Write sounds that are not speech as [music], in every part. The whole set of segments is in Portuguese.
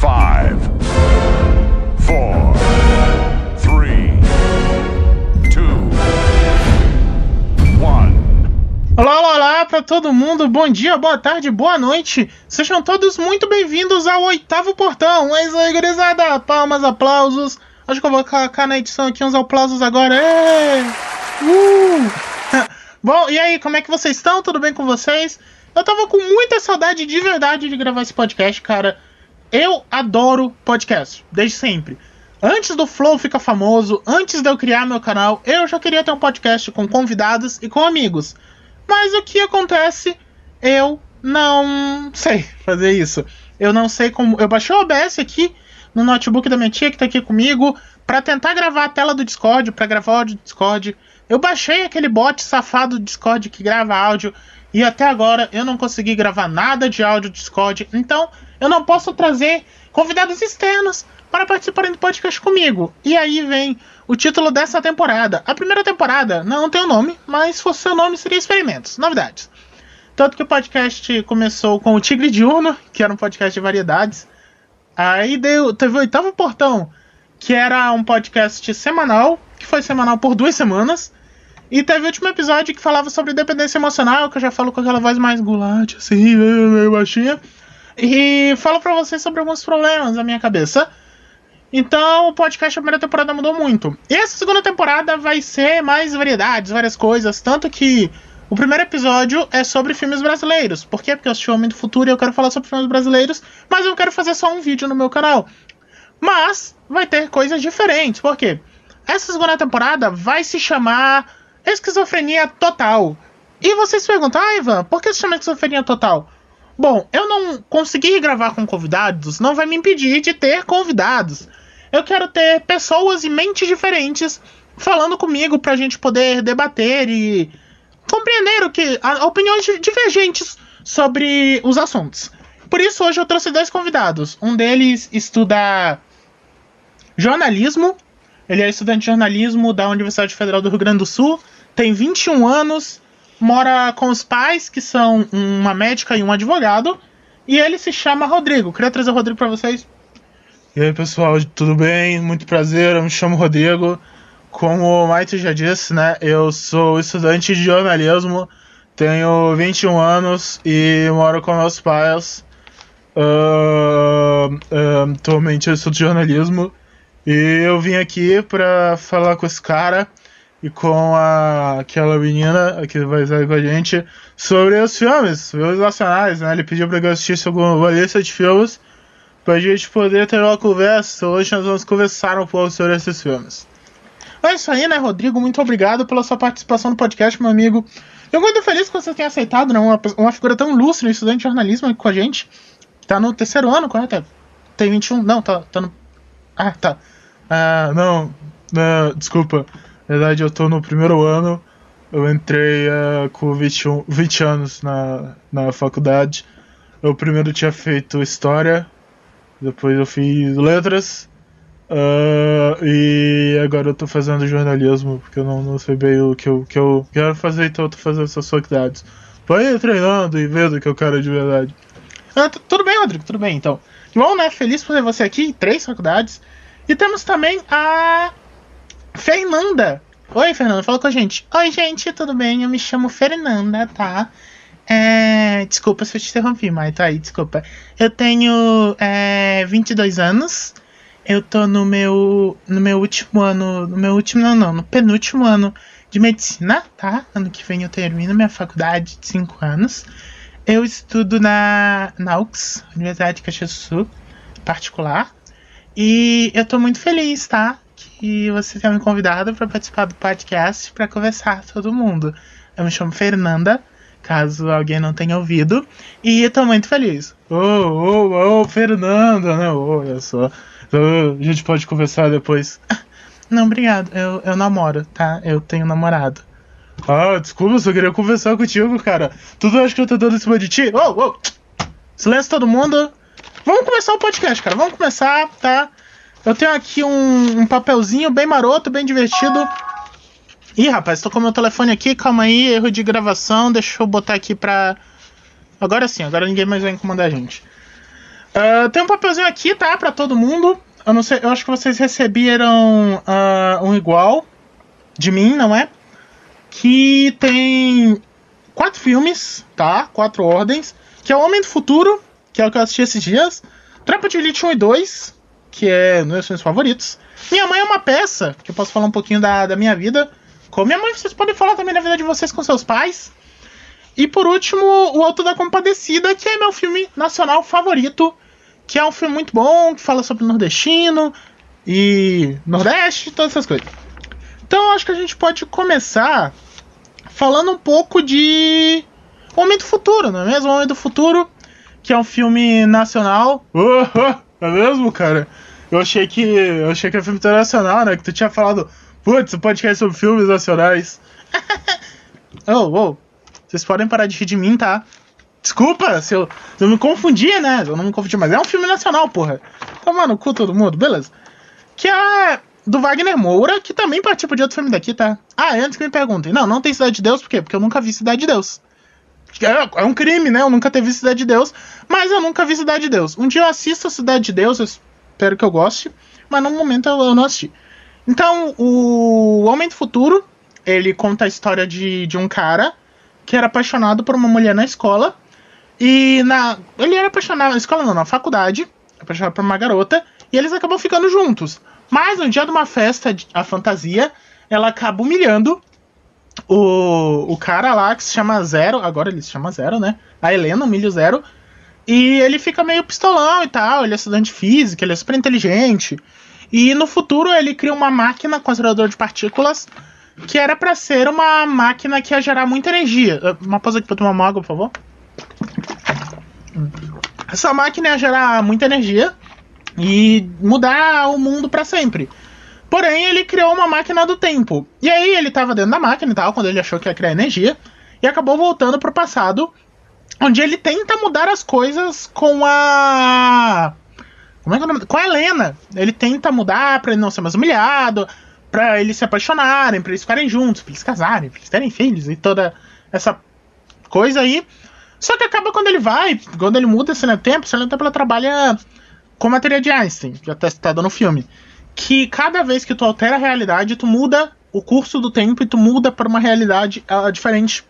Five, four, three, two, one. Olá, olá, olá para todo mundo. Bom dia, boa tarde, boa noite. Sejam todos muito bem-vindos ao oitavo portão. É isso aí, gurizada. Palmas, aplausos. Acho que eu vou colocar na edição aqui uns aplausos agora. Uh! [laughs] Bom, e aí, como é que vocês estão? Tudo bem com vocês? Eu tava com muita saudade de verdade de gravar esse podcast, cara. Eu adoro podcast, desde sempre. Antes do Flow ficar famoso, antes de eu criar meu canal, eu já queria ter um podcast com convidados e com amigos. Mas o que acontece? Eu não sei [laughs] fazer isso. Eu não sei como. Eu baixei o OBS aqui no notebook da minha tia que tá aqui comigo para tentar gravar a tela do Discord, para gravar o áudio do Discord. Eu baixei aquele bot safado do Discord que grava áudio e até agora eu não consegui gravar nada de áudio do Discord. Então eu não posso trazer convidados externos para participarem do podcast comigo. E aí vem o título dessa temporada. A primeira temporada não tem o um nome, mas se fosse seu nome seria Experimentos, novidades. Tanto que o podcast começou com o Tigre Diurno, que era um podcast de variedades. Aí deu, teve o oitavo portão, que era um podcast semanal, que foi semanal por duas semanas. E teve o último episódio que falava sobre dependência emocional, que eu já falo com aquela voz mais gulante, assim, meio baixinha. E falo pra vocês sobre alguns problemas na minha cabeça. Então, o podcast da primeira temporada mudou muito. E essa segunda temporada vai ser mais variedades, várias coisas. Tanto que o primeiro episódio é sobre filmes brasileiros. Por quê? Porque eu assisti o Homem do Futuro e eu quero falar sobre filmes brasileiros, mas eu quero fazer só um vídeo no meu canal. Mas vai ter coisas diferentes. Por quê? Essa segunda temporada vai se chamar Esquizofrenia Total. E vocês perguntam, ah, Ivan, por que se chama Esquizofrenia Total? Bom, eu não conseguir gravar com convidados não vai me impedir de ter convidados. Eu quero ter pessoas e mentes diferentes falando comigo pra gente poder debater e compreender o que opiniões divergentes sobre os assuntos. Por isso hoje eu trouxe dois convidados. Um deles estuda jornalismo. Ele é estudante de jornalismo da Universidade Federal do Rio Grande do Sul. Tem 21 anos, mora com os pais, que são uma médica e um advogado. E ele se chama Rodrigo. Queria trazer o Rodrigo para vocês. E aí pessoal, tudo bem? Muito prazer, eu me chamo Rodrigo. Como o Maite já disse, né? Eu sou estudante de jornalismo, tenho 21 anos e moro com meus pais. Uh, uh, atualmente eu estudo jornalismo e eu vim aqui pra falar com esse cara e com a, aquela menina que vai estar com a gente sobre os filmes, filmes nacionais, né? Ele pediu pra que eu assistisse alguma lista de filmes pra gente poder ter uma conversa. Hoje nós vamos conversar um pouco sobre esses filmes. É isso aí, né, Rodrigo? Muito obrigado pela sua participação no podcast, meu amigo. Eu muito feliz que você tenha aceitado, né? Uma, uma figura tão ilustre, um estudante de jornalismo aqui com a gente. Tá no terceiro ano, correto? Tem 21? Não, tá, tá no. Ah, tá. Ah, não. não desculpa. Na verdade, eu tô no primeiro ano. Eu entrei uh, com 21, 20 anos na, na faculdade. Eu primeiro tinha feito História, depois eu fiz Letras, uh, e agora eu tô fazendo jornalismo, porque eu não, não sei bem o que eu, que eu quero fazer, então eu tô fazendo essas faculdades. Vai treinando e vendo o que eu quero de verdade. Ah, tudo bem, Rodrigo, tudo bem, então. Bom, né? Feliz por ter você aqui em três faculdades. E temos também a Fernanda. Oi, Fernanda, fala com a gente. Oi, gente, tudo bem? Eu me chamo Fernanda, tá? É... Desculpa se eu te interrompi, mas tá aí, desculpa. Eu tenho é, 22 anos. Eu tô no meu, no meu último ano. No meu último, não, não, no penúltimo ano de medicina, tá? Ano que vem eu termino minha faculdade de 5 anos. Eu estudo na, na UX, Universidade de Caxias do Sul, particular. E eu tô muito feliz, tá? Que você tenha me convidado para participar do podcast para conversar todo mundo. Eu me chamo Fernanda, caso alguém não tenha ouvido. E eu tô muito feliz. Ô, ô, ô, Fernanda, né? Olha só. A gente pode conversar depois. [laughs] Não, obrigado. Eu, eu namoro, tá? Eu tenho namorado. Ah, desculpa, eu só queria conversar contigo, cara. Tudo acha que eu tô dando em cima de ti? Ô, ô! Silêncio todo mundo. Vamos começar o podcast, cara. Vamos começar, tá? Eu tenho aqui um, um papelzinho bem maroto, bem divertido. Ih, rapaz, tô com meu telefone aqui, calma aí, erro de gravação, deixa eu botar aqui pra. Agora sim, agora ninguém mais vai incomodar a gente. Uh, tem um papelzinho aqui, tá? Pra todo mundo. Eu não sei, eu acho que vocês receberam uh, um igual de mim, não é? Que tem quatro filmes, tá? Quatro ordens. Que é o Homem do Futuro, que é o que eu assisti esses dias. Tropa de Elite 1 e 2, que é um dos meus filmes favoritos. Minha Mãe é uma peça, que eu posso falar um pouquinho da, da minha vida. Com minha mãe, vocês podem falar também da vida de vocês com seus pais. E por último, O Alto da Compadecida, que é meu filme nacional favorito. Que é um filme muito bom, que fala sobre nordestino e Nordeste, todas essas coisas. Então acho que a gente pode começar falando um pouco de Homem do Futuro, não é mesmo? Homem do Futuro, que é um filme nacional. Oh, oh, é mesmo, cara? Eu achei que. Eu achei que era filme internacional, né? Que tu tinha falado, putz, o podcast sobre filmes nacionais. [laughs] oh, oh. Vocês podem parar de rir de mim, tá? Desculpa se eu, se eu me confundi, né? Eu não me confundi, mas é um filme nacional, porra. Toma no cu todo mundo, beleza. Que é do Wagner Moura, que também participa de outro filme daqui, tá? Ah, antes que me perguntem. Não, não tem Cidade de Deus, por quê? Porque eu nunca vi Cidade de Deus. É, é um crime, né? Eu nunca ter visto Cidade de Deus, mas eu nunca vi Cidade de Deus. Um dia eu assisto a Cidade de Deus, eu espero que eu goste, mas no momento eu, eu não assisti. Então, o Homem do Futuro, ele conta a história de, de um cara que era apaixonado por uma mulher na escola. E na. Ele era apaixonado na escola, não, na faculdade. Apaixonado por uma garota. E eles acabam ficando juntos. Mas no dia de uma festa, a fantasia, ela acaba humilhando o, o cara lá que se chama Zero. Agora ele se chama Zero, né? A Helena o Zero. E ele fica meio pistolão e tal. Ele é estudante de física, ele é super inteligente. E no futuro ele cria uma máquina considerador de partículas que era para ser uma máquina que ia gerar muita energia. Uh, uma pausa aqui pra tomar uma água, por favor. Essa máquina ia gerar muita energia e mudar o mundo para sempre. Porém, ele criou uma máquina do tempo. E aí ele tava dentro da máquina e tal, quando ele achou que ia criar energia, e acabou voltando pro passado, onde ele tenta mudar as coisas com a. Como é que é o nome? Com a Helena. Ele tenta mudar pra ele não ser mais humilhado, pra eles se apaixonarem, pra eles ficarem juntos, pra eles casarem, pra eles terem filhos e toda essa coisa aí. Só que acaba quando ele vai, quando ele muda esse tempo, esse tempo ela trabalha com a teoria de Einstein, já tá citada no filme. Que cada vez que tu altera a realidade, tu muda o curso do tempo e tu muda para uma realidade uh, diferente.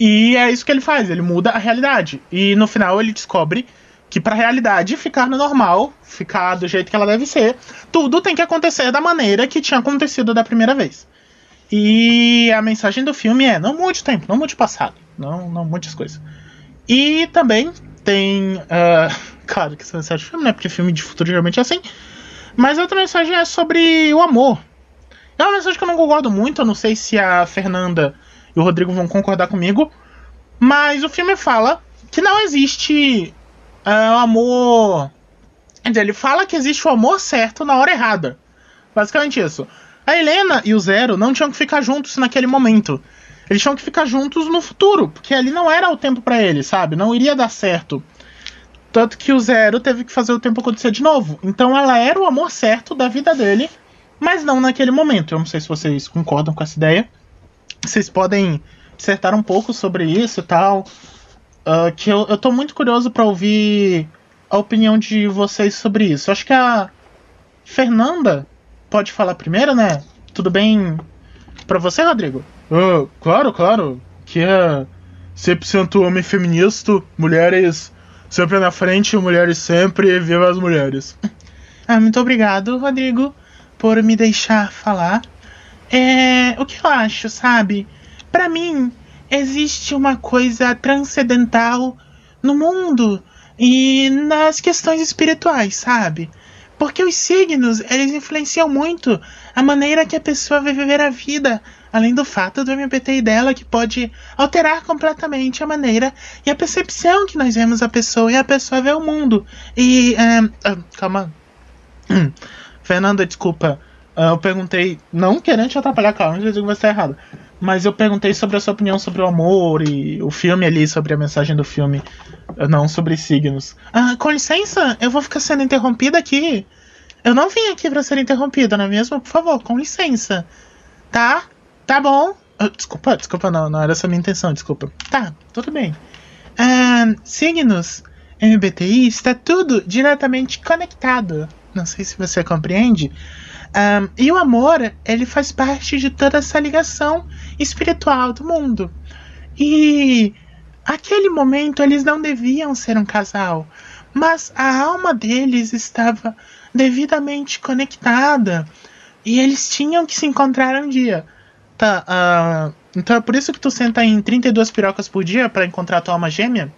E é isso que ele faz, ele muda a realidade. E no final ele descobre que para a realidade ficar no normal, ficar do jeito que ela deve ser, tudo tem que acontecer da maneira que tinha acontecido da primeira vez. E a mensagem do filme é: não mude o tempo, não mude o passado, não, não mude as coisas. E também tem. Uh, [laughs] claro que essa mensagem do filme, né? Porque filme de futuro geralmente é assim. Mas a outra mensagem é sobre o amor. É uma mensagem que eu não concordo muito, eu não sei se a Fernanda e o Rodrigo vão concordar comigo. Mas o filme fala que não existe uh, o amor. Quer dizer, ele fala que existe o amor certo na hora errada. Basicamente isso. A Helena e o Zero não tinham que ficar juntos naquele momento. Eles tinham que ficar juntos no futuro, porque ali não era o tempo para eles, sabe? Não iria dar certo. Tanto que o Zero teve que fazer o tempo acontecer de novo. Então ela era o amor certo da vida dele, mas não naquele momento. Eu não sei se vocês concordam com essa ideia. Vocês podem dissertar um pouco sobre isso e tal. Uh, que eu, eu tô muito curioso para ouvir a opinião de vocês sobre isso. Acho que a Fernanda pode falar primeiro, né? Tudo bem para você, Rodrigo? Uh, claro, claro. Que é 100% homem feminista, mulheres sempre na frente, mulheres sempre, viva as mulheres. Ah, muito obrigado, Rodrigo, por me deixar falar. É, o que eu acho, sabe? Para mim, existe uma coisa transcendental no mundo e nas questões espirituais, sabe? Porque os signos, eles influenciam muito a maneira que a pessoa vai viver a vida, além do fato do MBTI dela que pode alterar completamente a maneira e a percepção que nós vemos a pessoa e a pessoa vê o mundo. E. Uh, calma. Fernanda, desculpa. Uh, eu perguntei, não querendo te atrapalhar, calma, não digo que vai estar errado. Mas eu perguntei sobre a sua opinião sobre o amor e o filme ali, sobre a mensagem do filme, uh, não sobre signos. Ah, com licença, eu vou ficar sendo interrompida aqui. Eu não vim aqui para ser interrompida, não é mesmo? Por favor, com licença. Tá? Tá bom. Uh, desculpa, desculpa, não, não era essa a minha intenção, desculpa. Tá, tudo bem. signos MBTI está tudo diretamente conectado. Não sei se você compreende. E o amor, ele faz parte de toda essa ligação espiritual do mundo. E aquele momento eles não deviam ser um casal, mas a alma deles estava devidamente conectada e eles tinham que se encontrar um dia. Tá, uh, então é por isso que tu senta em 32 pirocas por dia para encontrar tua alma gêmea?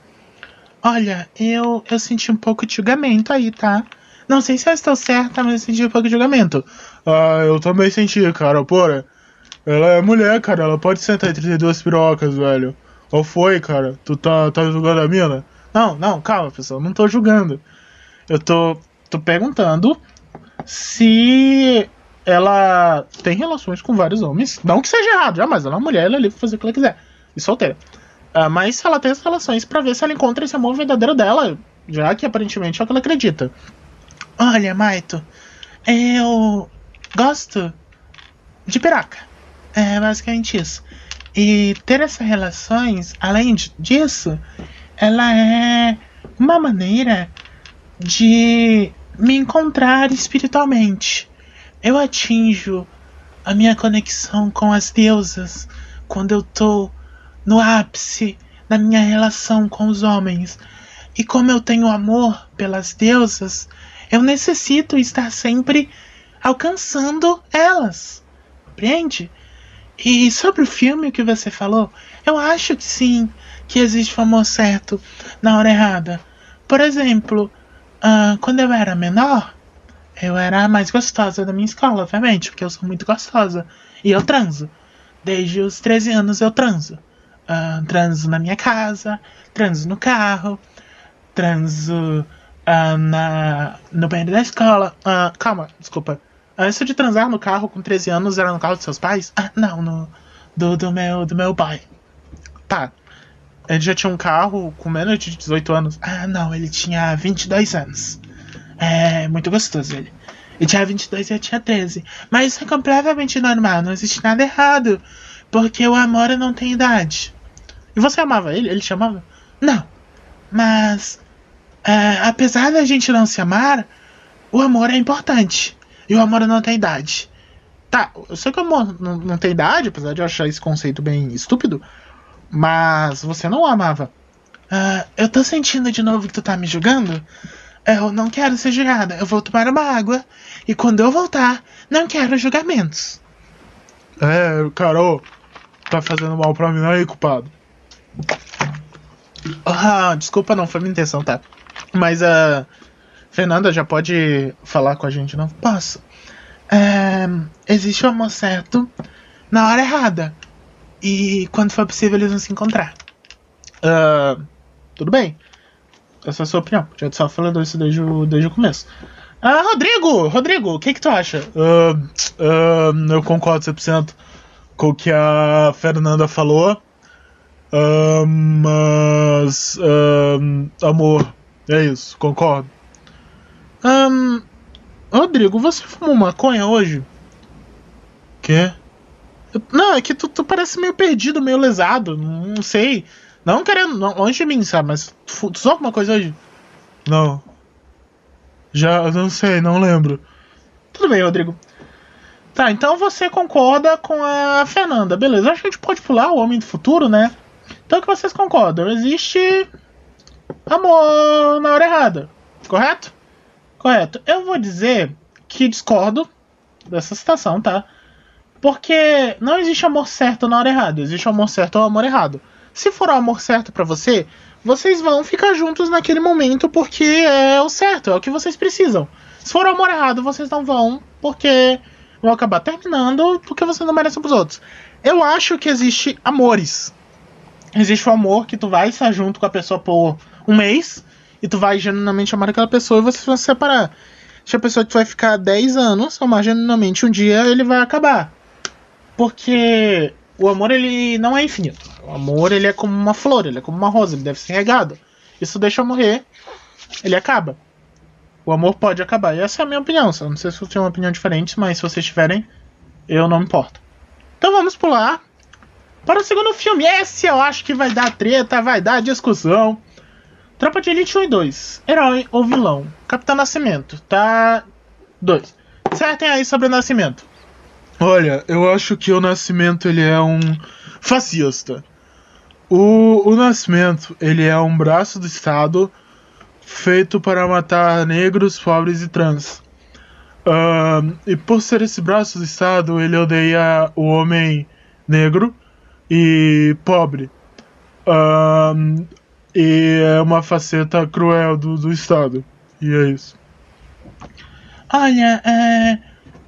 Olha, eu, eu senti um pouco de julgamento aí, tá? Não sei se eu estou certa, mas eu senti um pouco de julgamento. Ah, eu também senti, cara, porra. Ela é mulher, cara, ela pode sentar em 32 pirocas, velho. Qual foi, cara? Tu tá, tá julgando a mina? Não, não, calma, pessoal, não tô julgando. Eu tô, tô perguntando se ela tem relações com vários homens. Não que seja errado, jamais. Ela é uma mulher, ela é livre pra fazer o que ela quiser. E solteira. Uh, mas ela tem as relações para ver se ela encontra esse amor verdadeiro dela, já que aparentemente é o que ela acredita. Olha, Maito, eu gosto de piraca. É basicamente isso. E ter essas relações, além disso, ela é uma maneira de me encontrar espiritualmente. Eu atinjo a minha conexão com as deusas quando eu tô no ápice da minha relação com os homens. E como eu tenho amor pelas deusas, eu necessito estar sempre alcançando elas. Compreende? E sobre o filme que você falou, eu acho que sim, que existe o amor certo na hora errada. Por exemplo, uh, quando eu era menor, eu era a mais gostosa da minha escola, obviamente, porque eu sou muito gostosa. E eu transo. Desde os 13 anos eu transo. Uh, transo na minha casa, transo no carro, transo uh, na, no banheiro da escola. Uh, calma, desculpa. Antes de transar no carro com 13 anos, era no carro dos seus pais? Ah, não, no. Do, do, meu, do meu pai. Tá. Ele já tinha um carro com menos de 18 anos. Ah, não, ele tinha 22 anos. É, muito gostoso ele. Ele tinha 22 e eu tinha 13. Mas isso é completamente normal, não existe nada errado. Porque o amor não tem idade. E você amava ele? Ele te amava? Não. Mas, é, apesar da gente não se amar, o amor é importante. E o amor não tem idade. Tá, eu sei que o amor não, não tem idade, apesar de eu achar esse conceito bem estúpido. Mas você não amava. Uh, eu tô sentindo de novo que tu tá me julgando. Eu não quero ser julgada. Eu vou tomar uma água. E quando eu voltar, não quero julgamentos. É, Carol, tá fazendo mal pra mim aí, culpado. Ah, desculpa, não foi minha intenção, tá? Mas a. Uh, Fernanda já pode falar com a gente, não? Posso. É, existe o amor certo na hora errada. E quando for possível, eles vão se encontrar. Uh, tudo bem. Essa é a sua opinião. Já só falando isso desde o, desde o começo. Ah, Rodrigo! Rodrigo, o que, que tu acha? Uh, uh, eu concordo 100% com o que a Fernanda falou. Uh, mas. amor, é isso, concordo. Um, Rodrigo, você fumou maconha hoje? Quê? Não, é que tu, tu parece meio perdido, meio lesado. Não sei. Não querendo. Não, longe de mim, sabe? Mas tu usou alguma coisa hoje? Não. Já não sei, não lembro. Tudo bem, Rodrigo. Tá, então você concorda com a Fernanda. Beleza, acho que a gente pode pular o Homem do Futuro, né? Então o que vocês concordam? Existe amor na hora errada, correto? Correto. Eu vou dizer que discordo dessa citação, tá? Porque não existe amor certo na hora errada, existe amor certo ou amor errado. Se for o amor certo para você, vocês vão ficar juntos naquele momento porque é o certo, é o que vocês precisam. Se for o amor errado, vocês não vão porque vão acabar terminando porque você não merece pros outros. Eu acho que existe amores. Existe o amor que tu vai estar junto com a pessoa por um mês e tu vai genuinamente amar aquela pessoa e vocês vão se separar. Se a pessoa que tu vai ficar 10 anos, amar genuinamente um dia, ele vai acabar. Porque o amor ele não é infinito. O amor ele é como uma flor, ele é como uma rosa, ele deve ser regado. Isso deixa morrer, ele acaba. O amor pode acabar. E essa é a minha opinião. Eu não sei se você tem uma opinião diferente, mas se vocês tiverem, eu não me importo. Então vamos pular para o segundo filme. Esse eu acho que vai dar treta, vai dar discussão. Tropa de Elite 1 e 2. Herói ou vilão? Capitão Nascimento. Tá. 2. Certem aí sobre o Nascimento. Olha, eu acho que o Nascimento ele é um fascista. O, o Nascimento ele é um braço do Estado feito para matar negros, pobres e trans. Uh, e por ser esse braço do Estado, ele odeia o homem negro e pobre. Uh, e é uma faceta cruel do, do Estado. E é isso. Olha, é,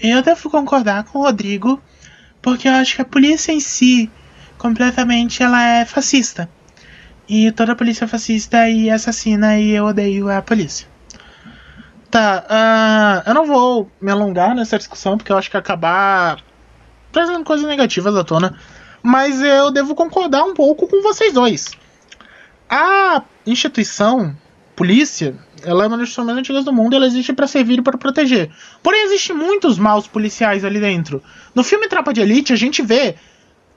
eu devo concordar com o Rodrigo, porque eu acho que a polícia em si, completamente, ela é fascista. E toda polícia é fascista e assassina e eu odeio a polícia. Tá, uh, eu não vou me alongar nessa discussão porque eu acho que acabar trazendo coisas negativas à tona. Mas eu devo concordar um pouco com vocês dois. A instituição, polícia, ela é uma das mais antigas do mundo, ela existe para servir e para proteger. Porém, existem muitos maus policiais ali dentro. No filme Tropa de Elite, a gente vê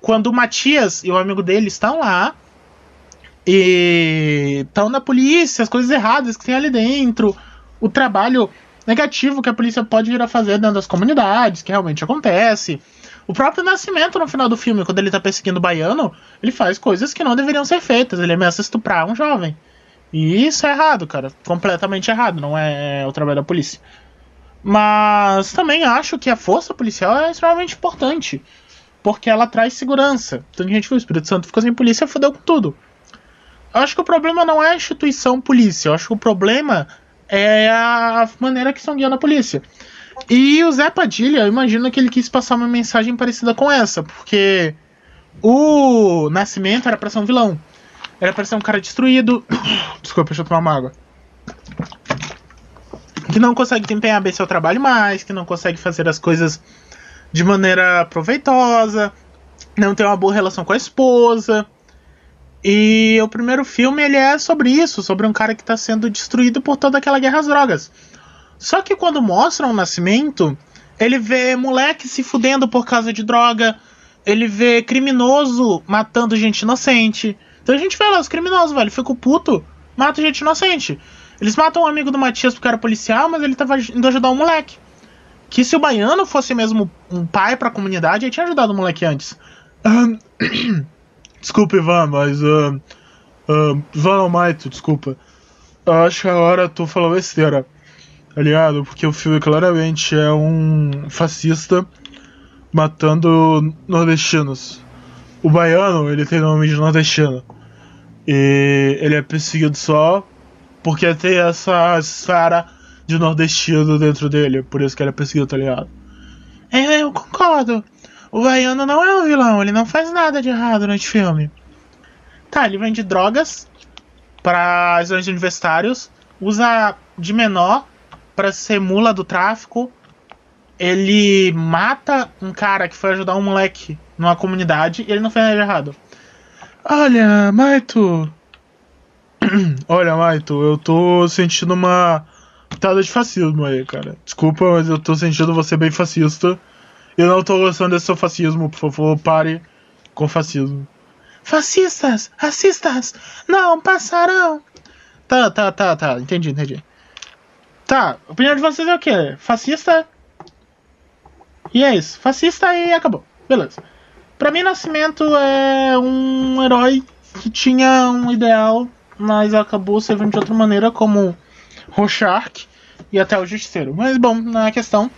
quando o Matias e o amigo dele estão lá e estão na polícia, as coisas erradas que tem ali dentro, o trabalho negativo que a polícia pode vir a fazer dentro das comunidades, que realmente acontece. O próprio Nascimento, no final do filme, quando ele tá perseguindo o baiano, ele faz coisas que não deveriam ser feitas. Ele ameaça estuprar um jovem. E isso é errado, cara. Completamente errado. Não é o trabalho da polícia. Mas também acho que a força policial é extremamente importante. Porque ela traz segurança. Então a gente viu, o Espírito Santo ficou sem polícia, fodeu com tudo. Eu acho que o problema não é a instituição polícia. Eu acho que o problema é a maneira que estão guiando a polícia. E o Zé Padilha, eu imagino que ele quis passar uma mensagem parecida com essa, porque o Nascimento era pra ser um vilão. Era pra ser um cara destruído. [coughs] Desculpa, deixa eu tomar uma água. Que não consegue desempenhar bem seu trabalho mais, que não consegue fazer as coisas de maneira proveitosa, não tem uma boa relação com a esposa. E o primeiro filme ele é sobre isso, sobre um cara que está sendo destruído por toda aquela guerra às drogas. Só que quando mostram o nascimento, ele vê moleque se fudendo por causa de droga, ele vê criminoso matando gente inocente. Então a gente vê lá os criminosos, velho, fica puto, mata gente inocente. Eles matam um amigo do Matias porque era policial, mas ele tava indo ajudar um moleque. Que se o baiano fosse mesmo um pai pra comunidade, ele tinha ajudado o moleque antes. [clears throat] Desculpa, Ivan, mas. Uh, uh, Ivan Almaito, desculpa. Eu acho que agora tu falou besteira, tá ligado? Porque o filme claramente é um fascista matando nordestinos. O baiano, ele tem nome de nordestino. E ele é perseguido só porque tem essa esfera de nordestino dentro dele. Por isso que ele é perseguido, tá ligado? É, eu concordo. O baiano não é um vilão, ele não faz nada de errado nesse filme. Tá, ele vende drogas para os universitários, usa de menor para ser mula do tráfico. Ele mata um cara que foi ajudar um moleque numa comunidade e ele não fez nada de errado. Olha, Maito. [clears throat] Olha, Maito, eu tô sentindo uma pitada de fascismo aí, cara. Desculpa, mas eu tô sentindo você bem fascista. Eu não tô gostando desse seu fascismo, por favor, pare com fascismo. Fascistas! Racistas! Não passarão! Tá, tá, tá, tá, entendi, entendi. Tá, a opinião de vocês é o quê? Fascista? E é isso, fascista e acabou. Beleza. Pra mim, Nascimento é um herói que tinha um ideal, mas acabou servindo de outra maneira, como Rorschach e até o Justiceiro. Mas bom, na questão.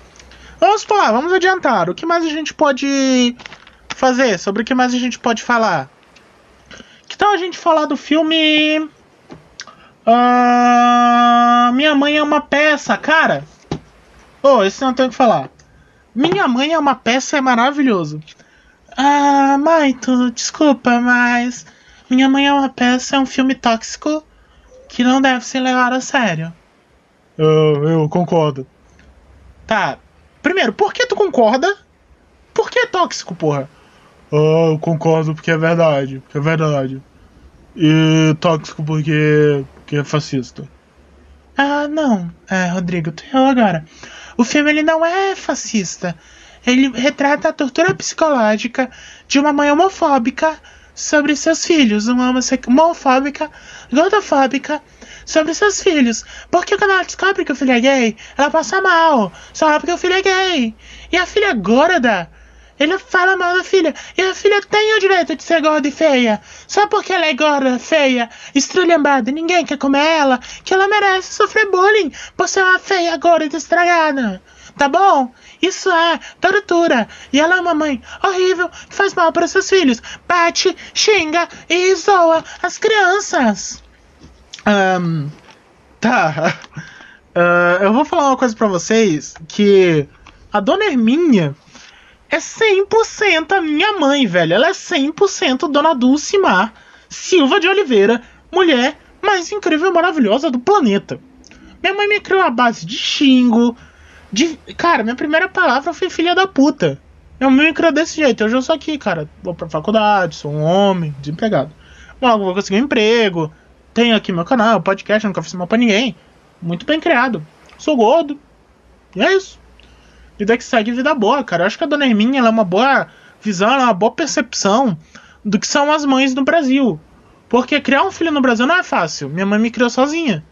Vamos lá, vamos adiantar. O que mais a gente pode fazer? Sobre o que mais a gente pode falar? Que tal a gente falar do filme. Uh, Minha Mãe é uma peça, cara. Oh, esse não tem o que falar. Minha Mãe é uma peça é maravilhoso. Ah, Maito, desculpa, mas Minha Mãe é uma peça é um filme tóxico que não deve ser levado a sério. Eu, eu concordo. Tá, Primeiro, por que tu concorda? Por que é tóxico, porra? Oh, eu concordo porque é verdade. Porque é verdade. E tóxico porque, porque é fascista. Ah, não. É, Rodrigo, tu errou agora. O filme ele não é fascista. Ele retrata a tortura psicológica de uma mãe homofóbica sobre seus filhos. Uma homofóbica, gordofóbica, sobre seus filhos. Porque quando ela descobre que o filho é gay, ela passa mal. Só porque o filho é gay. E a filha gorda. Ele fala mal da filha. E a filha tem o direito de ser gorda e feia. Só porque ela é gorda, feia, estrulhambada, ninguém quer comer ela, que ela merece sofrer bullying por ser uma feia, gorda e estragada. Tá bom? Isso é tortura. E ela é uma mãe horrível que faz mal para seus filhos. Bate, xinga e zoa as crianças. Um, tá. [laughs] Uh, eu vou falar uma coisa pra vocês que a dona Herminha é 100% a minha mãe, velho. Ela é 100% Dona Dulcimar Silva de Oliveira, mulher mais incrível e maravilhosa do planeta. Minha mãe me criou a base de xingo, de... Cara, minha primeira palavra foi filha da puta. Minha mãe me criou desse jeito. Hoje eu sou aqui, cara. Vou pra faculdade, sou um homem, desempregado. Logo vou conseguir um emprego. Tenho aqui meu canal, podcast, nunca fiz mal pra ninguém. Muito bem criado. Sou gordo. E é isso. Vida que segue vida boa, cara. Eu acho que a dona Herminha ela é uma boa visão, ela é uma boa percepção do que são as mães no Brasil. Porque criar um filho no Brasil não é fácil. Minha mãe me criou sozinha.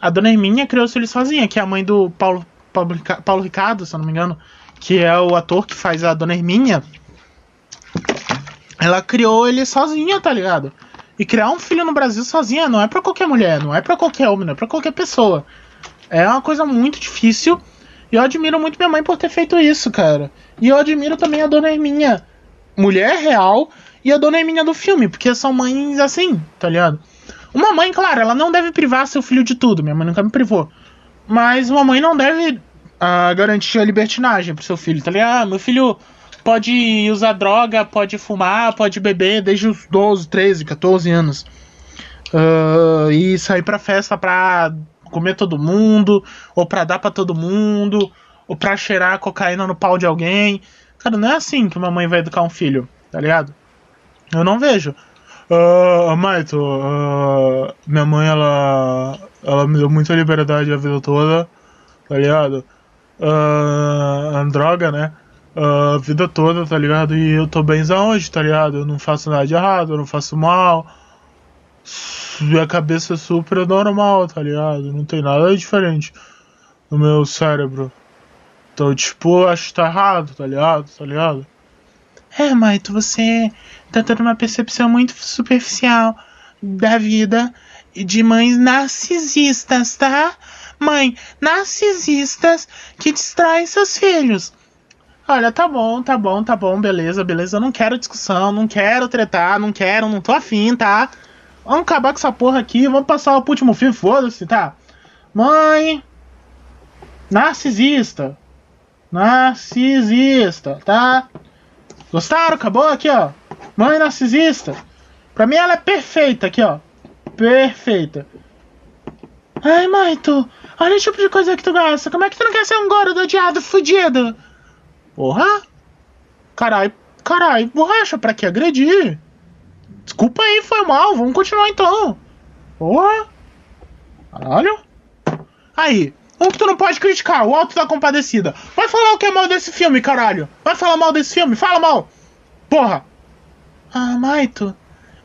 A dona Herminha criou o filho sozinha, que é a mãe do Paulo, Paulo, Paulo Ricardo, se eu não me engano, que é o ator que faz a dona Herminha. Ela criou ele sozinha, tá ligado? E criar um filho no Brasil sozinha não é para qualquer mulher, não é para qualquer homem, não é pra qualquer pessoa. É uma coisa muito difícil. E eu admiro muito minha mãe por ter feito isso, cara. E eu admiro também a dona Herminha, mulher real, e a dona Herminha do filme, porque são mães assim, tá ligado? Uma mãe, claro, ela não deve privar seu filho de tudo, minha mãe nunca me privou. Mas uma mãe não deve uh, garantir a libertinagem pro seu filho, tá ligado? Ah, meu filho pode usar droga, pode fumar, pode beber desde os 12, 13, 14 anos. Uh, e sair pra festa pra comer todo mundo, ou pra dar pra todo mundo, ou pra cheirar cocaína no pau de alguém. Cara, não é assim que uma mãe vai educar um filho, tá ligado? Eu não vejo. Uh, Maito, uh, minha mãe, ela, ela me deu muita liberdade a vida toda, tá ligado? Uh, droga, né? Uh, a vida toda, tá ligado? E eu tô bem hoje, tá ligado? Eu não faço nada de errado, eu não faço mal minha cabeça é super normal, tá ligado? Não tem nada diferente no meu cérebro. Então, tipo, acho que tá errado, tá ligado? Tá ligado? É, Maito, você tá tendo uma percepção muito superficial da vida de mães narcisistas, tá? Mãe, narcisistas que distraem seus filhos. Olha, tá bom, tá bom, tá bom, beleza, beleza. Eu não quero discussão, não quero tretar, não quero, não tô afim, tá? Vamos acabar com essa porra aqui. Vamos passar pro último filme, foda-se, tá? Mãe. Narcisista. Narcisista, tá? Gostaram? Acabou aqui, ó. Mãe narcisista. Pra mim ela é perfeita aqui, ó. Perfeita. Ai, mãe, tu. Olha o tipo de coisa que tu gosta. Como é que tu não quer ser um gordo odiado fudido? Porra. Carai, carai, borracha, pra que agredir? Desculpa aí, foi mal. Vamos continuar então. Porra. Caralho. Aí. Um que tu não pode criticar, o Alto da Compadecida. Vai falar o que é mal desse filme, caralho. Vai falar mal desse filme, fala mal. Porra. Ah, Maito.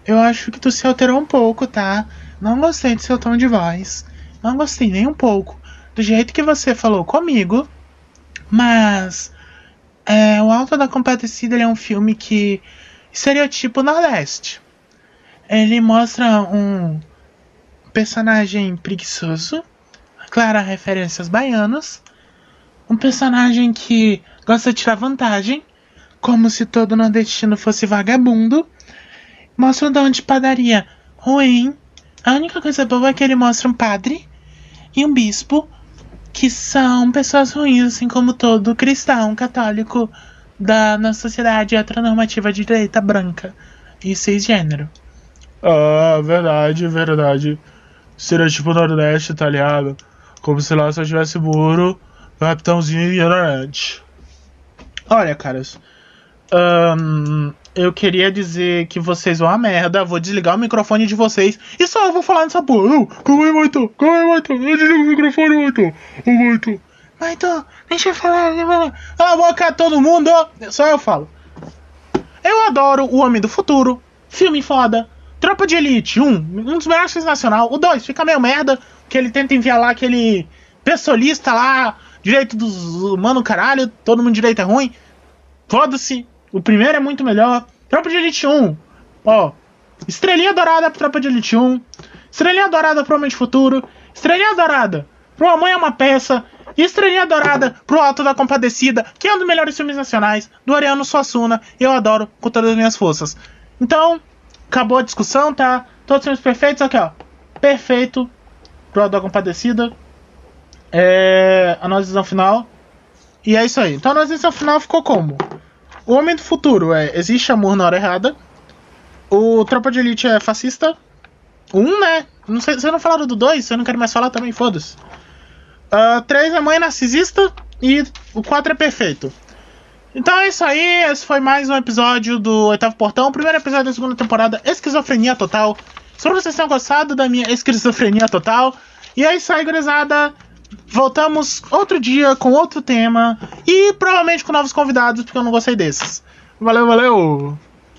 Eu acho que tu se alterou um pouco, tá? Não gostei do seu tom de voz. Não gostei nem um pouco do jeito que você falou comigo. Mas. É, o Alto da Compadecida é um filme que. Estereotipo Nordeste. Ele mostra um personagem preguiçoso, clara referências baianas, um personagem que gosta de tirar vantagem, como se todo nordestino fosse vagabundo, mostra um dono de padaria ruim. A única coisa boa é que ele mostra um padre e um bispo que são pessoas ruins, assim como todo cristão católico da nossa sociedade heteronormativa de direita branca e cisgênero. Ah, verdade, verdade. Seria tipo Nordeste, tá ligado? Como se lá só tivesse muro, capitãozinho ignorante. Olha, caras. Um, eu queria dizer que vocês vão a merda. Vou desligar o microfone de vocês e só eu vou falar nessa porra. Não, calma aí, Maito. Calma aí, Maito. Eu desligo o microfone, Maito. Ô, Maito. Maito, deixa eu falar. Cala a boca, todo mundo. Só eu falo. Eu adoro O Homem do Futuro. Filme foda. Tropa de Elite 1, um dos melhores filmes nacional. O 2 fica meio merda. que ele tenta enviar lá aquele pessoalista lá, direito dos humanos, caralho, todo mundo direito é ruim. Foda-se. O primeiro é muito melhor. Tropa de Elite 1. Ó. Estrelinha dourada pro Tropa de Elite 1. Estrelinha dourada pro Homem de Futuro. Estrelinha dourada pro Mãe é uma Peça. E Estrelinha Dourada pro Alto da Compadecida, que é um dos melhores filmes nacionais, do Ariano Suassuna. Eu adoro com todas as minhas forças. Então, acabou a discussão, tá? Todos os filmes perfeitos, aqui ó. Perfeito da Compadecida. É. A nossa decisão final. E é isso aí. Então a nossa decisão final ficou como? O Homem do Futuro é Existe Amor na Hora Errada. O Tropa de Elite é fascista. Um, né? Não sei, vocês não falaram do dois? Você não quer mais falar também? Foda-se. Uh, três é Mãe Narcisista. E o quatro é Perfeito. Então é isso aí. Esse foi mais um episódio do Oitavo Portão. Primeiro episódio da segunda temporada. Esquizofrenia Total. Espero que vocês tenham gostado da minha esquizofrenia total. E é isso aí, gurizada. Voltamos outro dia com outro tema. E provavelmente com novos convidados, porque eu não gostei desses. Valeu, valeu!